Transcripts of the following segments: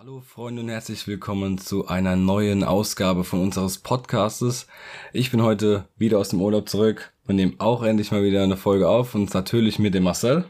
Hallo Freunde und herzlich willkommen zu einer neuen Ausgabe von unseres Podcastes. Ich bin heute wieder aus dem Urlaub zurück und nehme auch endlich mal wieder eine Folge auf und natürlich mit dem Marcel.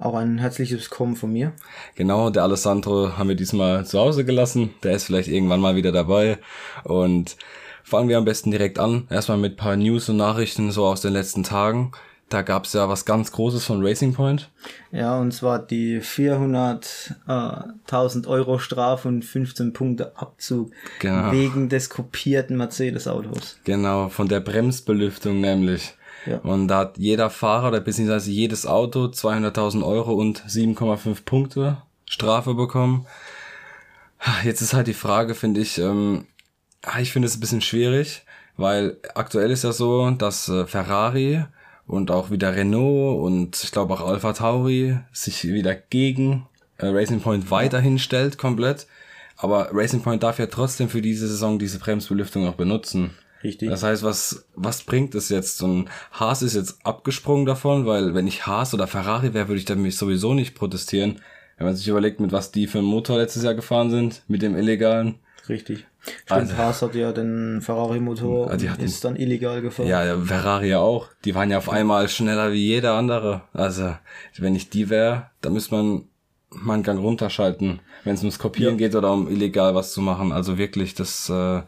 Auch ein herzliches Willkommen von mir. Genau, der Alessandro haben wir diesmal zu Hause gelassen. Der ist vielleicht irgendwann mal wieder dabei. Und fangen wir am besten direkt an. Erstmal mit paar News und Nachrichten so aus den letzten Tagen. Da gab es ja was ganz Großes von Racing Point. Ja, und zwar die 400.000 Euro Strafe und 15 Punkte Abzug genau. wegen des kopierten Mercedes-Autos. Genau, von der Bremsbelüftung nämlich. Ja. Und da hat jeder Fahrer oder beziehungsweise jedes Auto 200.000 Euro und 7,5 Punkte Strafe bekommen. Jetzt ist halt die Frage, finde ich, ähm, ich finde es ein bisschen schwierig, weil aktuell ist ja so, dass äh, Ferrari und auch wieder Renault und ich glaube auch Alpha Tauri sich wieder gegen äh, Racing Point weiterhin stellt komplett. Aber Racing Point darf ja trotzdem für diese Saison diese Bremsbelüftung auch benutzen. Richtig. Das heißt, was, was bringt es jetzt? Und Haas ist jetzt abgesprungen davon, weil wenn ich Haas oder Ferrari wäre, würde ich damit sowieso nicht protestieren. Wenn man sich überlegt, mit was die für einen Motor letztes Jahr gefahren sind, mit dem illegalen. Richtig. Stimmt, also, Haas hat ja den Ferrari-Motor und hatten, ist dann illegal gefahren. Ja, Ferrari ja auch. Die waren ja auf einmal schneller wie jeder andere. Also, wenn ich die wäre, dann müsste man mal einen Gang runterschalten, wenn es ums Kopieren ja. geht oder um illegal was zu machen. Also wirklich, das äh,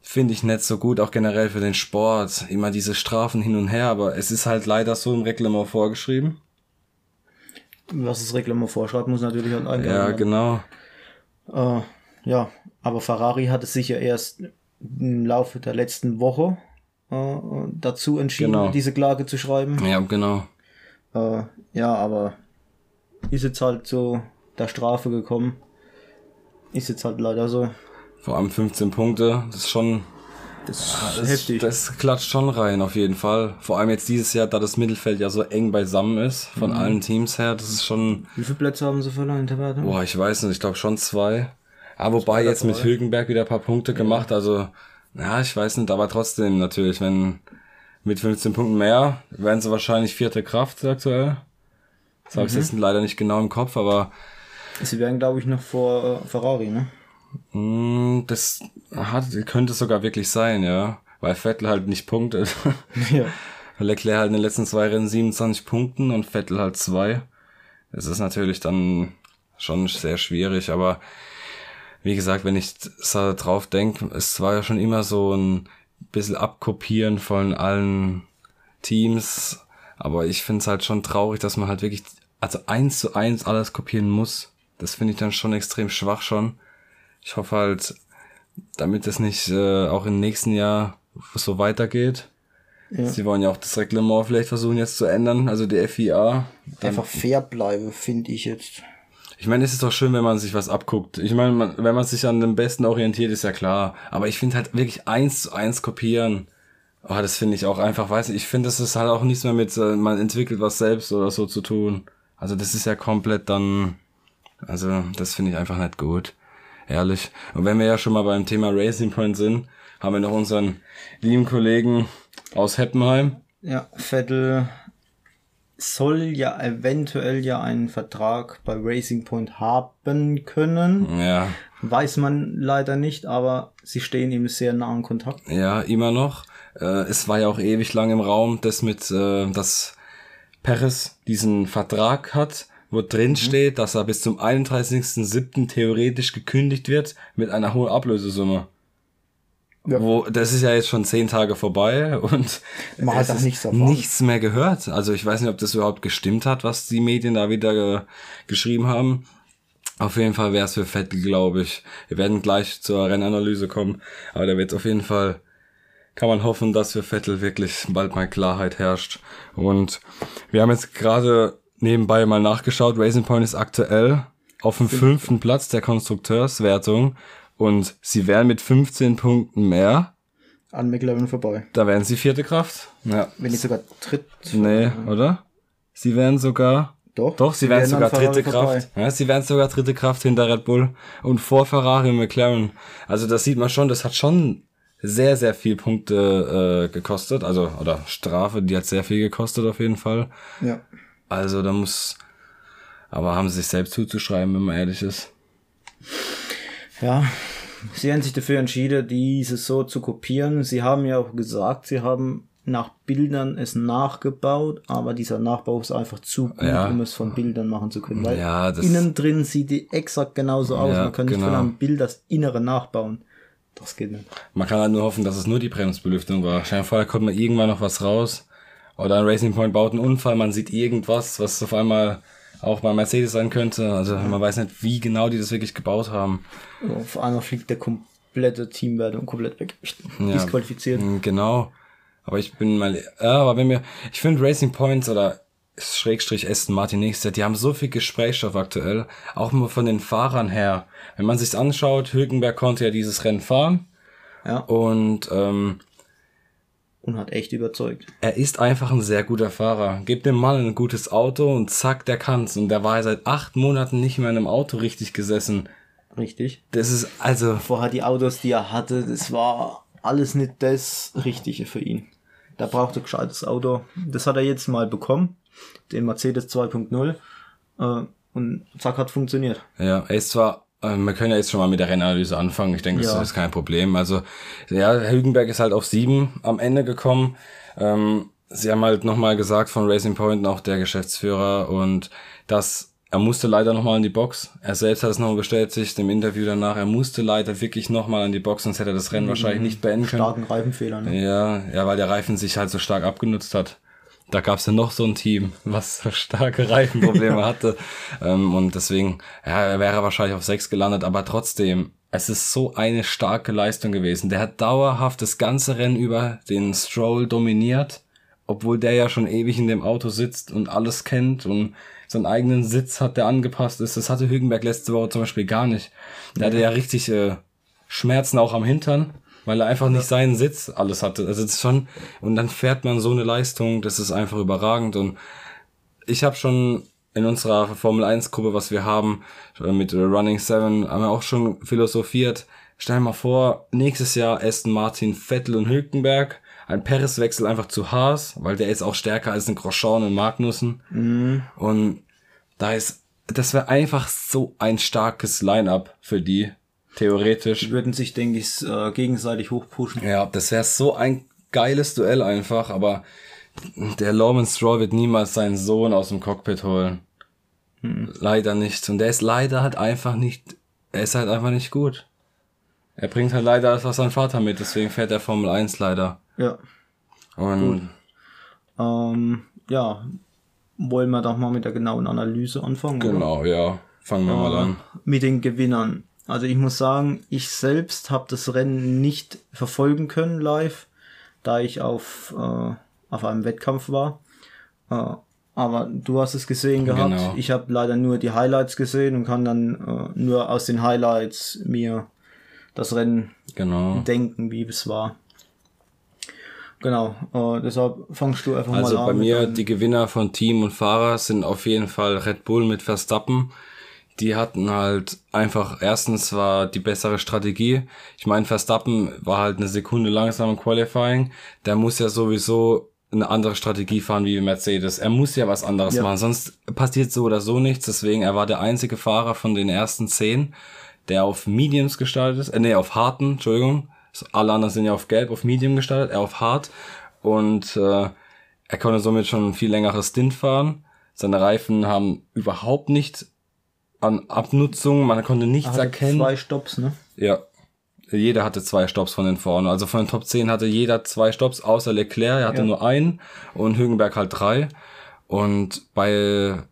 finde ich nicht so gut, auch generell für den Sport. Immer diese Strafen hin und her, aber es ist halt leider so im Reglement vorgeschrieben. Was das Reglement vorschreibt, muss natürlich halt eingehen. Ja, genau. Äh, ja, aber Ferrari hat es sich ja erst im Laufe der letzten Woche äh, dazu entschieden, genau. diese Klage zu schreiben. Ja, genau. Äh, ja, aber ist jetzt halt so der Strafe gekommen. Ist jetzt halt leider so. Vor allem 15 Punkte, das ist schon. Das ist das, heftig. Das klatscht schon rein, auf jeden Fall. Vor allem jetzt dieses Jahr, da das Mittelfeld ja so eng beisammen ist, von mhm. allen Teams her, das ist schon. Wie viele Plätze haben sie verloren in der? Boah, ich weiß nicht, ich glaube schon zwei. Ah, wobei jetzt mit Hülkenberg wieder ein paar Punkte gemacht, also, ja, ich weiß nicht, aber trotzdem natürlich, wenn mit 15 Punkten mehr, wären sie wahrscheinlich vierte Kraft aktuell. Das mhm. habe ich jetzt leider nicht genau im Kopf, aber. Sie wären, glaube ich, noch vor äh, Ferrari, ne? Mm, das hat, könnte sogar wirklich sein, ja. Weil Vettel halt nicht punktet. ja. Leclerc halt in den letzten zwei Rennen 27 Punkten und Vettel halt zwei. Es ist natürlich dann schon sehr schwierig, aber wie gesagt, wenn ich so drauf denke, es war ja schon immer so ein bisschen Abkopieren von allen Teams, aber ich finde es halt schon traurig, dass man halt wirklich, also eins zu eins alles kopieren muss. Das finde ich dann schon extrem schwach schon. Ich hoffe halt, damit es nicht äh, auch im nächsten Jahr so weitergeht. Ja. Sie wollen ja auch das Reglement vielleicht versuchen jetzt zu ändern, also die FIA. Einfach fair bleiben, finde ich jetzt. Ich meine, es ist doch schön, wenn man sich was abguckt. Ich meine, man, wenn man sich an dem Besten orientiert, ist ja klar. Aber ich finde halt wirklich eins zu eins kopieren. Oh, das finde ich auch einfach, weiß ich, ich finde, das ist halt auch nichts mehr mit, äh, man entwickelt was selbst oder so zu tun. Also das ist ja komplett dann, also das finde ich einfach nicht gut. Ehrlich. Und wenn wir ja schon mal beim Thema Racing Point sind, haben wir noch unseren lieben Kollegen aus Heppenheim. Ja, Vettel soll ja eventuell ja einen Vertrag bei Racing Point haben können. Ja. Weiß man leider nicht, aber sie stehen ihm sehr nah in Kontakt. Ja, immer noch. Äh, es war ja auch ewig lang im Raum, das mit, äh, dass Perez diesen Vertrag hat, wo drin mhm. steht, dass er bis zum 31.07. theoretisch gekündigt wird mit einer hohen Ablösesumme. Ja. Wo, das ist ja jetzt schon zehn Tage vorbei und Man hat nichts, nichts mehr gehört. Also ich weiß nicht, ob das überhaupt gestimmt hat, was die Medien da wieder ge geschrieben haben. Auf jeden Fall wäre es für Vettel, glaube ich. Wir werden gleich zur Rennanalyse kommen, aber da wird auf jeden Fall, kann man hoffen, dass für Vettel wirklich bald mal Klarheit herrscht. Und wir haben jetzt gerade nebenbei mal nachgeschaut. Racing Point ist aktuell auf dem fünften Platz der Konstrukteurswertung und sie wären mit 15 Punkten mehr an McLaren vorbei. Da wären sie vierte Kraft. Ja. Wenn nicht sogar dritt. Nee, oder? Sie wären sogar doch, Doch, sie, sie wären sogar dritte Kraft. Ja, sie wären sogar dritte Kraft hinter Red Bull und vor Ferrari und McLaren. Also das sieht man schon, das hat schon sehr, sehr viel Punkte äh, gekostet. Also, oder Strafe, die hat sehr viel gekostet auf jeden Fall. Ja. Also da muss. Aber haben sie sich selbst zuzuschreiben, wenn man ehrlich ist. Ja, sie haben sich dafür entschieden, dieses so zu kopieren. Sie haben ja auch gesagt, sie haben nach Bildern es nachgebaut, aber dieser Nachbau ist einfach zu gut, ja. um es von Bildern machen zu können. Weil ja, innen drin sieht die exakt genauso aus. Ja, Man kann nicht genau. von einem Bild das Innere nachbauen. Das geht nicht. Man kann halt nur hoffen, dass es nur die Bremsbelüftung war. Stell dir vor, da kommt mal irgendwann noch was raus. Oder ein Racing Point baut einen Unfall, man sieht irgendwas, was auf einmal auch bei Mercedes sein könnte. Also man weiß nicht, wie genau die das wirklich gebaut haben. Auf einmal fliegt der komplette Teamwertung komplett weg. Disqualifiziert. Genau. Aber ich bin mal, ja, aber wenn wir, ich finde Racing Points oder Schrägstrich Aston Martin nächstes die haben so viel Gesprächsstoff aktuell, auch mal von den Fahrern her. Wenn man sich's anschaut, Hülkenberg konnte ja dieses Rennen fahren. Ja. Und, ähm, und hat echt überzeugt. Er ist einfach ein sehr guter Fahrer. Gebt dem Mann ein gutes Auto und zack, der kann's. Und der war ja seit acht Monaten nicht mehr in einem Auto richtig gesessen. Richtig. Das ist also. Vorher die Autos, die er hatte, das war alles nicht das Richtige für ihn. Da braucht er gescheites Auto. Das hat er jetzt mal bekommen, den Mercedes 2.0. Äh, und zack, hat funktioniert. Ja, er ist zwar wir können ja jetzt schon mal mit der Rennanalyse anfangen. Ich denke, das ja. ist kein Problem. Also, ja, Hülkenberg ist halt auf sieben am Ende gekommen. Ähm, sie haben halt nochmal gesagt von Racing Point, auch der Geschäftsführer, und dass er musste leider nochmal in die Box. Er selbst hat es nochmal bestätigt im Interview danach. Er musste leider wirklich nochmal in die Box, sonst hätte er das Rennen mhm. wahrscheinlich nicht beenden können. Starken Reifenfehler, ne? Ja, ja, weil der Reifen sich halt so stark abgenutzt hat. Da gab es ja noch so ein Team, was starke Reifenprobleme hatte. Ähm, und deswegen, ja, er wäre wahrscheinlich auf sechs gelandet, aber trotzdem, es ist so eine starke Leistung gewesen. Der hat dauerhaft das ganze Rennen über den Stroll dominiert, obwohl der ja schon ewig in dem Auto sitzt und alles kennt und seinen eigenen Sitz hat, der angepasst ist. Das hatte Hülkenberg letzte Woche zum Beispiel gar nicht. Der ja. hatte ja richtig äh, Schmerzen auch am Hintern, weil er einfach nicht seinen Sitz alles hatte. Also das ist schon und dann fährt man so eine Leistung, das ist einfach überragend und ich habe schon in unserer Formel 1 Gruppe, was wir haben äh, mit Running 7, haben wir auch schon philosophiert. Stell dir mal vor, nächstes Jahr Aston Martin, Vettel und Hülkenberg ein Paris-Wechsel einfach zu Haas, weil der ist auch stärker als ein Grosjean und Magnussen. Mhm. Und da ist, das wäre einfach so ein starkes Line-up für die, theoretisch. Die würden sich, denke ich, äh, gegenseitig hochpushen. Ja, das wäre so ein geiles Duell einfach, aber der Lawman Stroll wird niemals seinen Sohn aus dem Cockpit holen. Mhm. Leider nicht. Und der ist leider halt einfach nicht, er ist halt einfach nicht gut. Er bringt halt leider alles, was sein Vater mit, deswegen fährt er Formel 1 leider. Ja. Und ähm, ja, wollen wir doch mal mit der genauen Analyse anfangen. Genau, oder? ja. Fangen wir äh, mal an. Mit den Gewinnern. Also ich muss sagen, ich selbst habe das Rennen nicht verfolgen können live, da ich auf, äh, auf einem Wettkampf war. Äh, aber du hast es gesehen gehabt. Genau. Ich habe leider nur die Highlights gesehen und kann dann äh, nur aus den Highlights mir das Rennen genau. denken, wie es war. Genau, äh, deshalb fangst du einfach also mal an. Also bei mir, die Gewinner von Team und Fahrer sind auf jeden Fall Red Bull mit Verstappen. Die hatten halt einfach, erstens war die bessere Strategie. Ich meine, Verstappen war halt eine Sekunde langsam im Qualifying. Der muss ja sowieso eine andere Strategie fahren wie Mercedes. Er muss ja was anderes ja. machen, sonst passiert so oder so nichts. Deswegen, er war der einzige Fahrer von den ersten zehn, der auf Mediums gestartet ist, äh, nee, auf harten, Entschuldigung, alle anderen sind ja auf Gelb, auf Medium gestartet, er auf Hard. Und äh, er konnte somit schon ein viel längeres Stint fahren. Seine Reifen haben überhaupt nicht an Abnutzung, man konnte nichts erkennen. Zwei Stops, ne? Ja. jeder hatte zwei Stops von den vorne. Also von den Top 10 hatte jeder zwei Stops, außer Leclerc, er hatte ja. nur einen und Hülkenberg halt drei. Und bei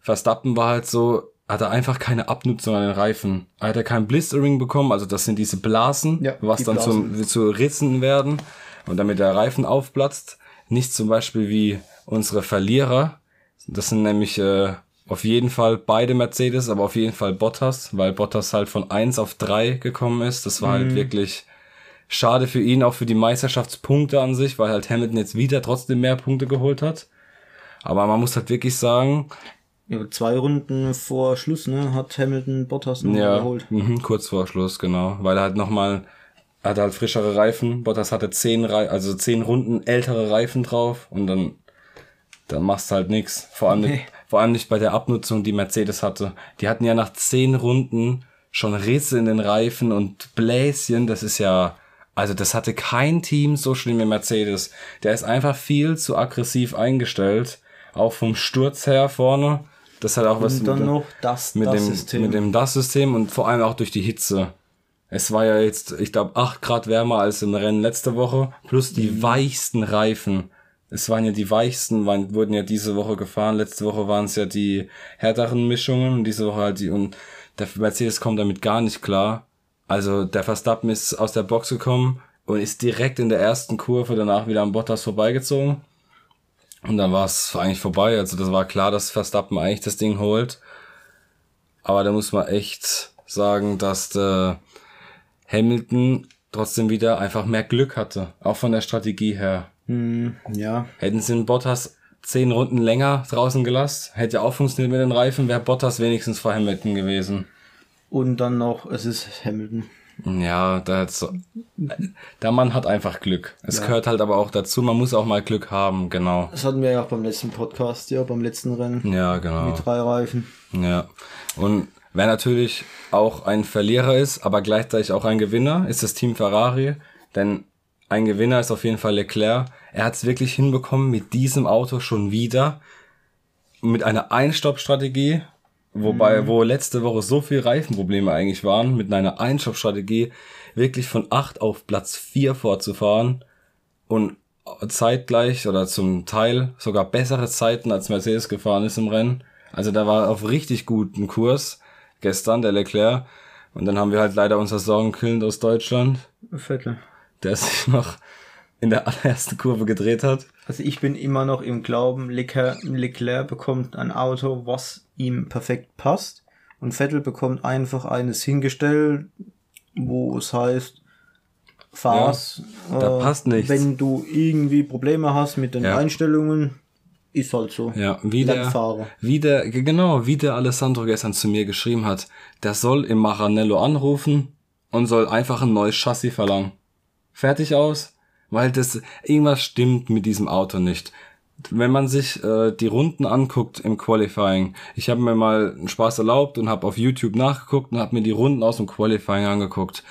Verstappen war halt so, hat er einfach keine Abnutzung an den Reifen. Er hat er kein Blistering bekommen, also das sind diese Blasen, ja, was die dann Blasen. Zu, zu Ritzen werden und damit der Reifen aufplatzt. Nicht zum Beispiel wie unsere Verlierer. Das sind nämlich äh, auf jeden Fall beide Mercedes, aber auf jeden Fall Bottas, weil Bottas halt von eins auf drei gekommen ist. Das war halt mhm. halt wirklich schade für ihn, auch für die Meisterschaftspunkte an sich, weil halt Hamilton jetzt wieder trotzdem mehr Punkte geholt hat. Aber man muss halt wirklich sagen, ja, zwei Runden vor Schluss, ne, hat Hamilton Bottas noch ja, geholt. Mh, kurz vor Schluss, genau. Weil er halt nochmal, er hatte halt frischere Reifen. Bottas hatte zehn, Re also zehn Runden ältere Reifen drauf und dann, dann machst du halt nix. Vor allem, nee. Vor allem nicht bei der Abnutzung, die Mercedes hatte. Die hatten ja nach zehn Runden schon Risse in den Reifen und Bläschen. Das ist ja, also das hatte kein Team so schlimm wie Mercedes. Der ist einfach viel zu aggressiv eingestellt. Auch vom Sturz her vorne. Das hat auch und was dann mit, noch das, mit das dem System. mit dem das System und vor allem auch durch die Hitze. Es war ja jetzt, ich glaube, acht Grad wärmer als im Rennen letzte Woche, plus die mhm. weichsten Reifen. Es waren ja die weichsten, waren, wurden ja diese Woche gefahren. Letzte Woche waren es ja die härteren Mischungen und diese Woche halt die und der Mercedes kommt damit gar nicht klar. Also der Verstappen ist aus der Box gekommen und ist direkt in der ersten Kurve danach wieder am Bottas vorbeigezogen. Und dann war es eigentlich vorbei. Also das war klar, dass Verstappen eigentlich das Ding holt. Aber da muss man echt sagen, dass der Hamilton trotzdem wieder einfach mehr Glück hatte. Auch von der Strategie her. Hm, ja. Hätten sie den Bottas zehn Runden länger draußen gelassen, hätte auch funktioniert mit den Reifen, wäre Bottas wenigstens vor Hamilton gewesen. Und dann noch, es ist Hamilton. Ja, der, so, der Mann hat einfach Glück. Es ja. gehört halt aber auch dazu, man muss auch mal Glück haben, genau. Das hatten wir ja auch beim letzten Podcast, ja, beim letzten Rennen. Ja, genau. Mit drei Reifen. Ja. Und wer natürlich auch ein Verlierer ist, aber gleichzeitig auch ein Gewinner, ist das Team Ferrari. Denn ein Gewinner ist auf jeden Fall Leclerc. Er hat es wirklich hinbekommen, mit diesem Auto schon wieder mit einer Einstoppstrategie Wobei, mhm. wo letzte Woche so viel Reifenprobleme eigentlich waren, mit einer Einstoppstrategie wirklich von acht auf Platz vier vorzufahren und zeitgleich oder zum Teil sogar bessere Zeiten als Mercedes gefahren ist im Rennen. Also da war auf richtig guten Kurs gestern der Leclerc. Und dann haben wir halt leider unser Sorgenkind aus Deutschland. Vettel. Der sich noch in der allerersten Kurve gedreht hat. Also ich bin immer noch im Glauben, Leclerc, Leclerc bekommt ein Auto, was ihm perfekt passt. Und Vettel bekommt einfach eines hingestellt, wo es heißt, fahr's. Ja, da äh, passt nichts. Wenn du irgendwie Probleme hast mit den ja. Einstellungen, ist halt so. Ja, wie der, wie der, genau, wie der Alessandro gestern zu mir geschrieben hat, der soll im Maranello anrufen und soll einfach ein neues Chassis verlangen. Fertig aus, weil das, irgendwas stimmt mit diesem Auto nicht wenn man sich äh, die Runden anguckt im Qualifying, ich habe mir mal einen Spaß erlaubt und habe auf YouTube nachgeguckt und habe mir die Runden aus dem Qualifying angeguckt.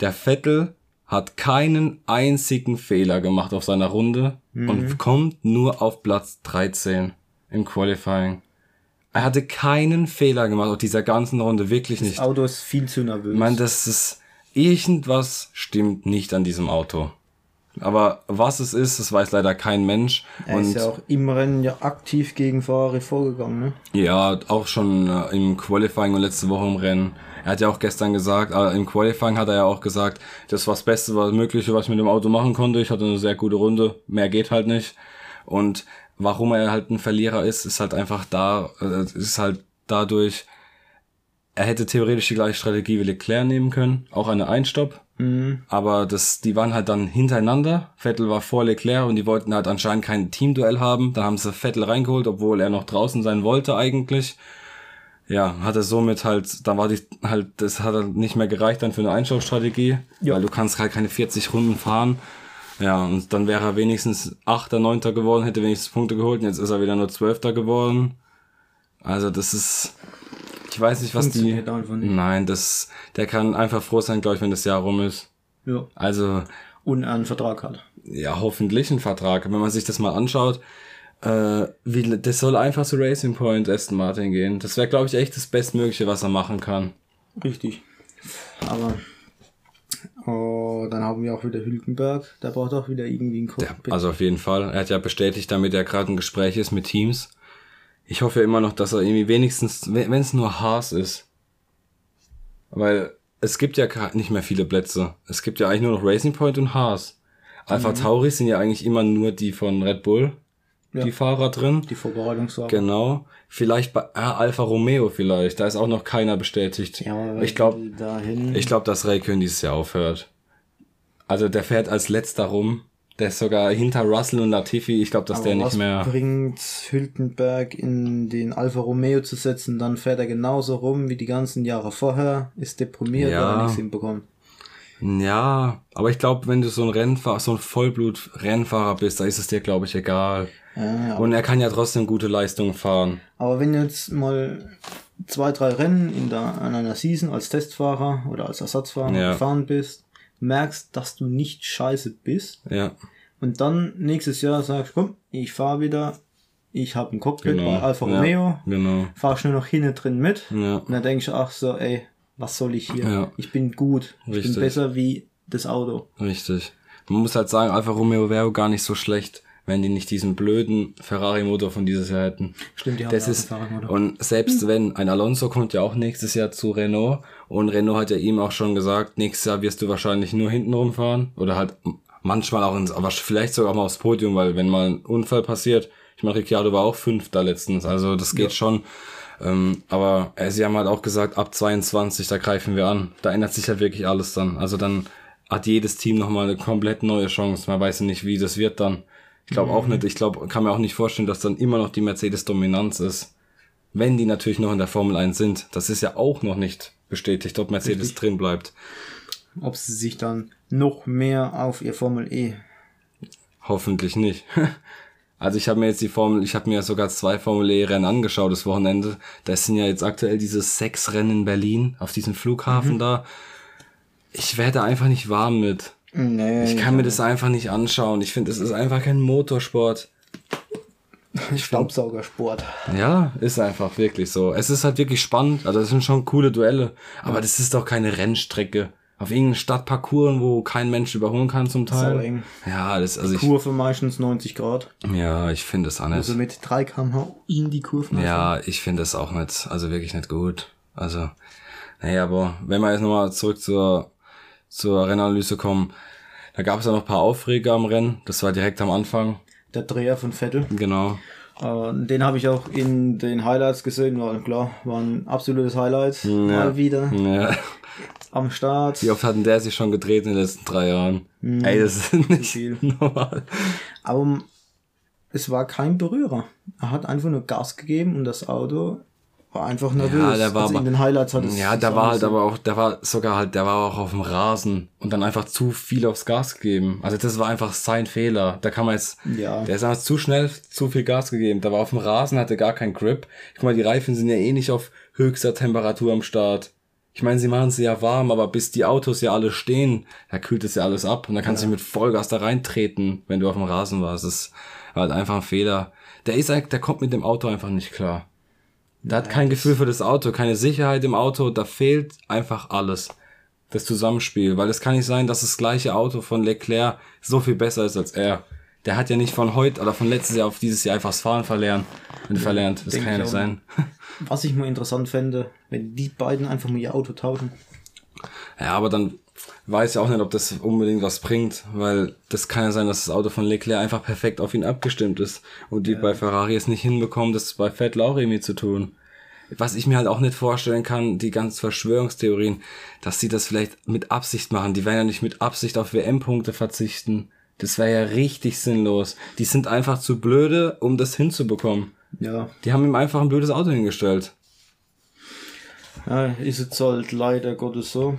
Der Vettel hat keinen einzigen Fehler gemacht auf seiner Runde mhm. und kommt nur auf Platz 13 im Qualifying. Er hatte keinen Fehler gemacht auf dieser ganzen Runde, wirklich das nicht. Das Auto ist viel zu nervös. Ich meine, das ist irgendwas stimmt nicht an diesem Auto. Aber was es ist, das weiß leider kein Mensch. Er und ist ja auch im Rennen ja aktiv gegen Ferrari vorgegangen, ne? Ja, auch schon äh, im Qualifying und letzte Woche im Rennen. Er hat ja auch gestern gesagt, äh, im Qualifying hat er ja auch gesagt, das war das Beste, was Mögliche, was ich mit dem Auto machen konnte. Ich hatte eine sehr gute Runde, mehr geht halt nicht. Und warum er halt ein Verlierer ist, ist halt einfach da, äh, ist halt dadurch, er hätte theoretisch die gleiche Strategie wie Leclerc nehmen können, auch eine Einstopp Mhm. Aber das, die waren halt dann hintereinander. Vettel war vor Leclerc und die wollten halt anscheinend kein Teamduell haben. Da haben sie Vettel reingeholt, obwohl er noch draußen sein wollte eigentlich. Ja, hat er somit halt, da war die halt, das hat halt nicht mehr gereicht dann für eine Einschaustrategie, ja. weil du kannst halt keine 40 Runden fahren. Ja, und dann wäre er wenigstens Achter, Neunter geworden, hätte wenigstens Punkte geholt und jetzt ist er wieder nur Zwölfter geworden. Also das ist, ich weiß nicht, was die. Nicht. Nein, das, der kann einfach froh sein, glaube ich, wenn das Jahr rum ist. Ja. Also. Und einen Vertrag hat. Ja, hoffentlich einen Vertrag. Wenn man sich das mal anschaut, äh, wie, das soll einfach zu Racing Point Aston Martin gehen. Das wäre, glaube ich, echt das Bestmögliche, was er machen kann. Richtig. Aber Oh, dann haben wir auch wieder Hülkenberg. Der braucht auch wieder irgendwie einen Cockpit. also auf jeden Fall. Er hat ja bestätigt, damit er gerade ein Gespräch ist mit Teams. Ich hoffe immer noch, dass er irgendwie wenigstens, wenn es nur Haas ist. Weil es gibt ja nicht mehr viele Plätze. Es gibt ja eigentlich nur noch Racing Point und Haas. Alpha mhm. Tauri sind ja eigentlich immer nur die von Red Bull, ja. die Fahrer drin. Die Vorbereitungsfahrer. Genau. Vielleicht bei ah, Alfa Romeo vielleicht. Da ist auch noch keiner bestätigt. Ja, ich glaube, ich glaube, dass Raikön dieses Jahr aufhört. Also der fährt als letzter rum. Der ist sogar hinter Russell und Latifi. Ich glaube, dass Aber der nicht mehr. bringt Hülkenberg in den Alfa Romeo zu setzen, dann fährt er genauso rum wie die ganzen Jahre vorher, ist deprimiert, ja. weil er nichts hinbekommt. Ja, aber ich glaube, wenn du so ein Rennfahrer, so ein Vollblut-Rennfahrer bist, da ist es dir, glaube ich, egal. Ja, und er kann ja trotzdem gute Leistungen fahren. Aber wenn du jetzt mal zwei, drei Rennen in der, an einer Season als Testfahrer oder als Ersatzfahrer ja. gefahren bist, merkst, dass du nicht scheiße bist. Ja. Und dann nächstes Jahr sagst, komm, ich fahre wieder, ich habe ein Cockpit genau. bei Alfa Romeo, ja, genau. fahr schnell noch hinten drin mit. Ja. Und dann denkst du, ach so, ey, was soll ich hier? Ja. Ich bin gut, Richtig. ich bin besser wie das Auto. Richtig. Man muss halt sagen, Alfa Romeo wäre gar nicht so schlecht wenn die nicht diesen blöden Ferrari-Motor von dieses Jahr hätten. Stimmt, die haben das ist, Und selbst hm. wenn, ein Alonso kommt ja auch nächstes Jahr zu Renault und Renault hat ja ihm auch schon gesagt, nächstes Jahr wirst du wahrscheinlich nur hinten rumfahren oder halt manchmal auch ins, aber vielleicht sogar mal aufs Podium, weil wenn mal ein Unfall passiert, ich meine, Ricciardo war auch Fünfter letztens, also das geht ja. schon. Ähm, aber äh, sie haben halt auch gesagt, ab 22, da greifen wir an. Da ändert sich halt wirklich alles dann. Also dann hat jedes Team nochmal eine komplett neue Chance. Man weiß ja nicht, wie das wird dann. Ich glaube auch nicht, ich glaube, kann mir auch nicht vorstellen, dass dann immer noch die Mercedes-Dominanz ist. Wenn die natürlich noch in der Formel 1 sind. Das ist ja auch noch nicht bestätigt, ob Mercedes Richtig. drin bleibt. Ob sie sich dann noch mehr auf ihr Formel E. Hoffentlich nicht. Also ich habe mir jetzt die Formel, ich habe mir sogar zwei Formel E Rennen angeschaut das Wochenende. Das sind ja jetzt aktuell diese sechs Rennen in Berlin auf diesem Flughafen mhm. da. Ich werde einfach nicht warm mit. Nee, ich kann mir das einfach nicht anschauen. Ich finde, es ist einfach kein Motorsport. Staubsaugersport. Ja, ist einfach wirklich so. Es ist halt wirklich spannend. Also, das sind schon coole Duelle. Aber das ist doch keine Rennstrecke. Auf irgendeinem Stadtparcours, wo kein Mensch überholen kann zum Teil. So eng. Ja, das, also die Kurve ich, meistens 90 Grad. Ja, ich finde es auch nicht. Also mit 3 kmh in die Kurve. Ja, ich finde es auch nicht, also wirklich nicht gut. Also, naja, aber wenn wir jetzt nochmal zurück zur zur Rennanalyse kommen. Da gab es ja noch ein paar Aufreger am Rennen. Das war direkt am Anfang. Der Dreher von Vettel. Genau. Äh, den habe ich auch in den Highlights gesehen. War klar, war ein absolutes Highlight. Ja. Mal wieder. Ja. Am Start. Wie oft hatten der sich schon gedreht in den letzten drei Jahren? Mhm. Ey, das ist nicht viel. normal. Aber es war kein Berührer. Er hat einfach nur Gas gegeben und das Auto war einfach nervös. Ja, der war aber, in den Highlights hat Ja, der war halt aber auch, der war sogar halt, der war auch auf dem Rasen und dann einfach zu viel aufs Gas gegeben. Also das war einfach sein Fehler. Da kann man jetzt, ja. der ist einfach zu schnell zu viel Gas gegeben. Da war auf dem Rasen, hatte gar keinen Grip. Guck mal, die Reifen sind ja eh nicht auf höchster Temperatur am Start. Ich meine, sie machen sie ja warm, aber bis die Autos ja alle stehen, da kühlt es ja alles ab und dann kannst ja. du mit Vollgas da reintreten, wenn du auf dem Rasen warst. Das war halt einfach ein Fehler. Der ist der kommt mit dem Auto einfach nicht klar. Der hat kein Gefühl für das Auto, keine Sicherheit im Auto, da fehlt einfach alles. Das Zusammenspiel, weil es kann nicht sein, dass das gleiche Auto von Leclerc so viel besser ist als er. Der hat ja nicht von heute oder von letztes Jahr auf dieses Jahr einfach das Fahren verlernt. Ja, verlernt. Das kann ja nicht sein. Was ich mal interessant fände, wenn die beiden einfach mal ihr Auto tauschen. Ja, aber dann weiß ja auch nicht, ob das unbedingt was bringt, weil das kann ja sein, dass das Auto von Leclerc einfach perfekt auf ihn abgestimmt ist und die ja. bei Ferrari es nicht hinbekommen, das bei Vettel auch irgendwie zu tun. Was ich mir halt auch nicht vorstellen kann, die ganzen Verschwörungstheorien, dass sie das vielleicht mit Absicht machen. Die werden ja nicht mit Absicht auf WM-Punkte verzichten. Das wäre ja richtig sinnlos. Die sind einfach zu blöde, um das hinzubekommen. Ja. Die haben ihm einfach ein blödes Auto hingestellt. Ja, ist jetzt halt leider Gottes so.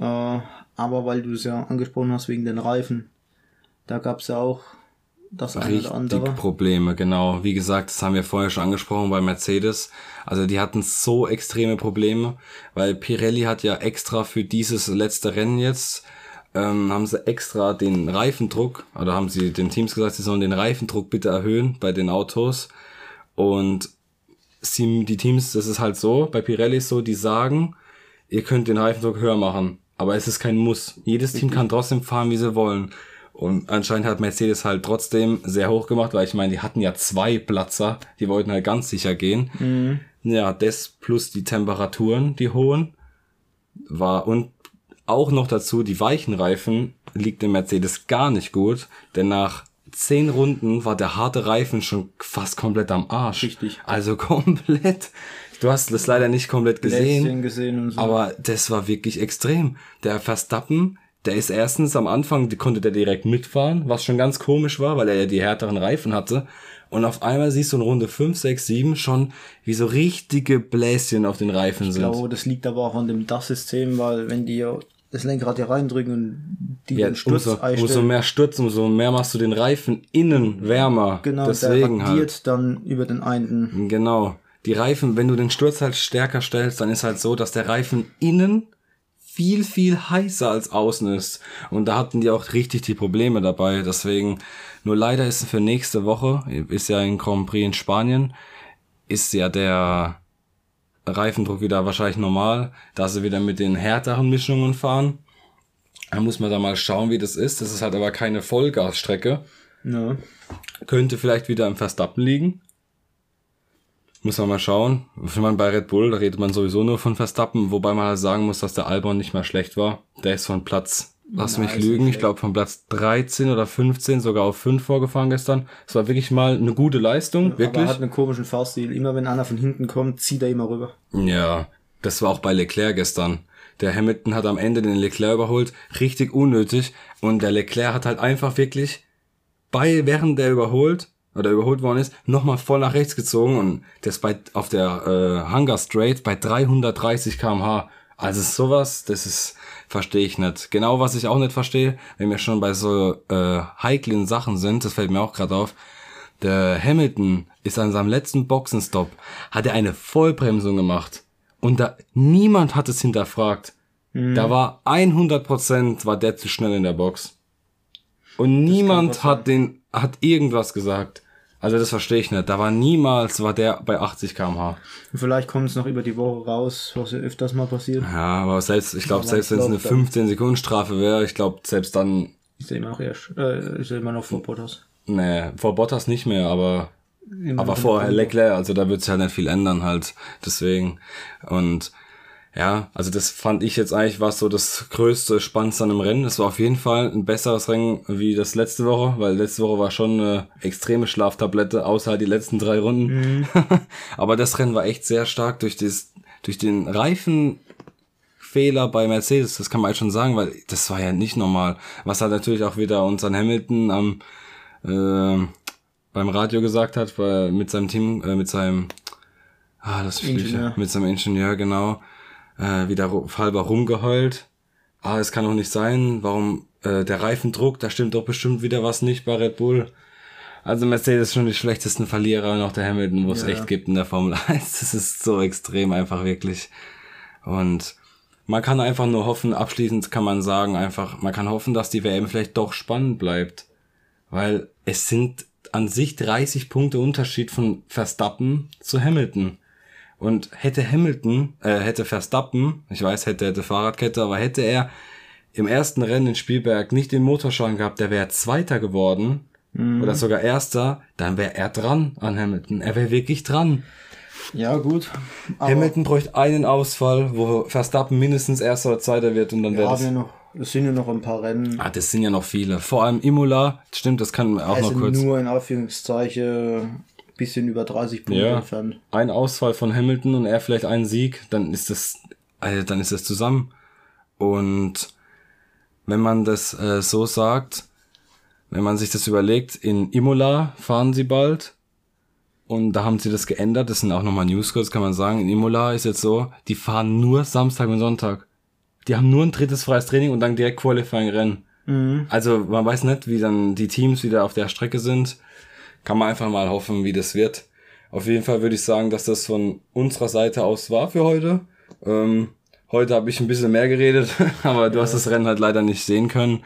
Äh, aber weil du es ja angesprochen hast wegen den Reifen, da gab es ja auch das eine oder andere. Probleme, genau. Wie gesagt, das haben wir vorher schon angesprochen bei Mercedes. Also die hatten so extreme Probleme, weil Pirelli hat ja extra für dieses letzte Rennen jetzt ähm, haben sie extra den Reifendruck, oder haben sie den Teams gesagt, sie sollen den Reifendruck bitte erhöhen bei den Autos. Und sie, die Teams, das ist halt so, bei Pirelli ist so, die sagen, ihr könnt den Reifendruck höher machen aber es ist kein Muss. Jedes Team kann trotzdem fahren, wie sie wollen. Und anscheinend hat Mercedes halt trotzdem sehr hoch gemacht, weil ich meine, die hatten ja zwei Platzer, die wollten halt ganz sicher gehen. Mhm. Ja, das plus die Temperaturen, die hohen, war und auch noch dazu, die weichen Reifen liegt dem Mercedes gar nicht gut, denn nach zehn Runden war der harte Reifen schon fast komplett am Arsch. Richtig. Also komplett. Du hast das leider nicht komplett gesehen, gesehen und so. aber das war wirklich extrem. Der Verstappen, der ist erstens am Anfang, die konnte der direkt mitfahren, was schon ganz komisch war, weil er ja die härteren Reifen hatte. Und auf einmal siehst du in Runde 5, 6, 7 schon, wie so richtige Bläschen auf den Reifen ich sind. Ich glaube, das liegt aber auch an dem DAS-System, weil wenn die das Lenkrad hier reindrücken und die ja, den Sturz umso, umso mehr Sturz, umso mehr machst du den Reifen innen wärmer. Genau, Deswegen der halt. dann über den einen. Genau. Die Reifen, wenn du den Sturz halt stärker stellst, dann ist halt so, dass der Reifen innen viel, viel heißer als außen ist. Und da hatten die auch richtig die Probleme dabei. Deswegen, nur leider ist für nächste Woche, ist ja ein Grand Prix in Spanien, ist ja der Reifendruck wieder wahrscheinlich normal, da sie wieder mit den härteren Mischungen fahren. Da muss man da mal schauen, wie das ist. Das ist halt aber keine Vollgasstrecke. Ja. Könnte vielleicht wieder im Verstappen liegen. Muss man mal schauen. Ich meine, bei Red Bull, da redet man sowieso nur von Verstappen, wobei man halt sagen muss, dass der Albon nicht mehr schlecht war. Der ist von Platz, lass Na, mich lügen, ich glaube von Platz 13 oder 15 sogar auf 5 vorgefahren gestern. Es war wirklich mal eine gute Leistung, Aber er wirklich. hat einen komischen Fahrstil. Immer wenn einer von hinten kommt, zieht er immer rüber. Ja, das war auch bei Leclerc gestern. Der Hamilton hat am Ende den Leclerc überholt, richtig unnötig. Und der Leclerc hat halt einfach wirklich bei, während der überholt, oder überholt worden ist, nochmal voll nach rechts gezogen und das bei, auf der äh, Hunger Straight bei 330 kmh. Also sowas, das ist, verstehe ich nicht. Genau was ich auch nicht verstehe, wenn wir schon bei so äh, heiklen Sachen sind, das fällt mir auch gerade auf, der Hamilton ist an seinem letzten Boxenstopp, hat er eine Vollbremsung gemacht. Und da, niemand hat es hinterfragt. Da war 100% war der zu schnell in der Box. Und niemand hat den, hat irgendwas gesagt. Also das verstehe ich nicht. Da war niemals, war der bei 80 kmh. Vielleicht kommt es noch über die Woche raus, was ja öfters mal passiert. Ja, aber selbst, ich glaube, selbst wenn es eine glaub, dann- 15 Sekunden Strafe wäre, ich glaube, selbst dann, Ist er immer noch erst, äh, ist er immer noch vor Bottas. ne, vor Bottas nicht mehr, aber Immer Aber vor. Leclerc, also da wird sich halt nicht viel ändern halt. Deswegen. Und ja, also das fand ich jetzt eigentlich was so das größte, spannendste an dem Rennen. Es war auf jeden Fall ein besseres Rennen wie das letzte Woche, weil letzte Woche war schon eine extreme Schlaftablette, außer halt die letzten drei Runden. Aber das Rennen war echt sehr stark durch das, durch den Reifen, Fehler bei Mercedes, das kann man halt schon sagen, weil das war ja nicht normal. Was halt natürlich auch wieder unseren Hamilton am äh, beim Radio gesagt hat, weil mit seinem Team, äh, mit seinem ah, das Ingenieur. mit seinem Ingenieur genau äh, wieder halber rumgeheult. Ah, es kann doch nicht sein, warum äh, der Reifendruck, da stimmt doch bestimmt wieder was nicht bei Red Bull. Also Mercedes ist schon die schlechtesten Verlierer und auch der Hamilton, wo es Ja. echt gibt in der Formel 1. Das ist so extrem einfach wirklich. Und man kann einfach nur hoffen, abschließend kann man sagen, einfach, man kann hoffen, dass die WM vielleicht doch spannend bleibt. Weil es sind an sich 30 Punkte Unterschied von Verstappen zu Hamilton. Und hätte Hamilton, äh, hätte Verstappen, ich weiß, hätte, hätte Fahrradkette, aber hätte er im ersten Rennen in Spielberg nicht den Motorschaden gehabt, der wäre Zweiter geworden oder sogar Erster, dann wäre er dran an Hamilton. Er wäre wirklich dran. Ja, gut. Hamilton bräuchte einen Ausfall, wo Verstappen mindestens Erster oder Zweiter wird und dann wäre das... ja noch, es sind ja noch ein paar Rennen. Ah, das sind ja noch viele. Vor allem Imola, stimmt, das kann man auch es noch kurz... nur in Anführungszeichen bisschen über 30 Punkte Ja, entfernt. ein Ausfall von Hamilton und er vielleicht einen Sieg, dann ist das, also dann ist das zusammen. Und wenn man das äh, so sagt, wenn man sich das überlegt, in Imola fahren sie bald und da haben sie das geändert, das sind auch nochmal Newscodes, kann man sagen. In Imola ist jetzt so, die fahren nur Samstag und Sonntag. Die haben nur ein drittes freies Training und dann direkt Qualifying-Rennen. Also man weiß nicht, wie dann die Teams wieder auf der Strecke sind. Kann man einfach mal hoffen, wie das wird. Auf jeden Fall würde ich sagen, dass das von unserer Seite aus war für heute. Ähm, heute habe ich ein bisschen mehr geredet, aber du hast das Rennen halt leider nicht sehen können.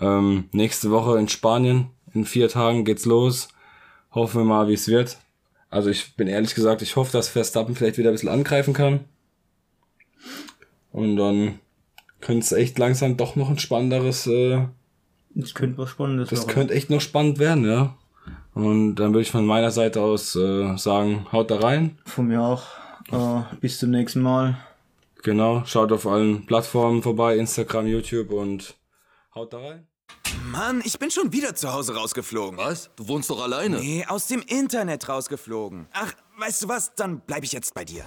Ähm, nächste Woche in Spanien, in vier Tagen geht's los. Hoffen wir mal, wie es wird. Also ich bin ehrlich gesagt, ich hoffe, dass Verstappen vielleicht wieder ein bisschen angreifen kann. Und dann könnte es echt langsam doch noch ein spannenderes. Äh, das könnte was Spannendes Das könnte echt noch spannend werden, ja. Und dann würde ich von meiner Seite aus äh, sagen, haut da rein. Von mir auch. Äh, bis zum nächsten Mal. Genau, schaut auf allen Plattformen vorbei, Instagram, YouTube und haut da rein. Mann, ich bin schon wieder zu Hause rausgeflogen. Was? Du wohnst doch alleine? Nee, aus dem Internet rausgeflogen. Ach, weißt du was? Dann bleibe ich jetzt bei dir.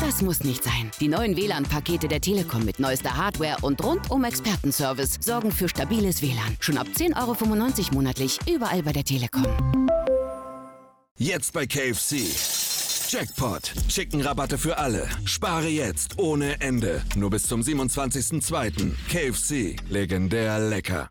Das muss nicht sein. Die neuen WLAN-Pakete der Telekom mit neuester Hardware und rundum Expertenservice sorgen für stabiles WLAN. Schon ab 10,95 Euro monatlich überall bei der Telekom. Jetzt bei KFC. Jackpot. Chicken-Rabatte für alle. Spare jetzt ohne Ende. Nur bis zum 27.02. KFC. Legendär lecker.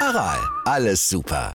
Aral, alles super.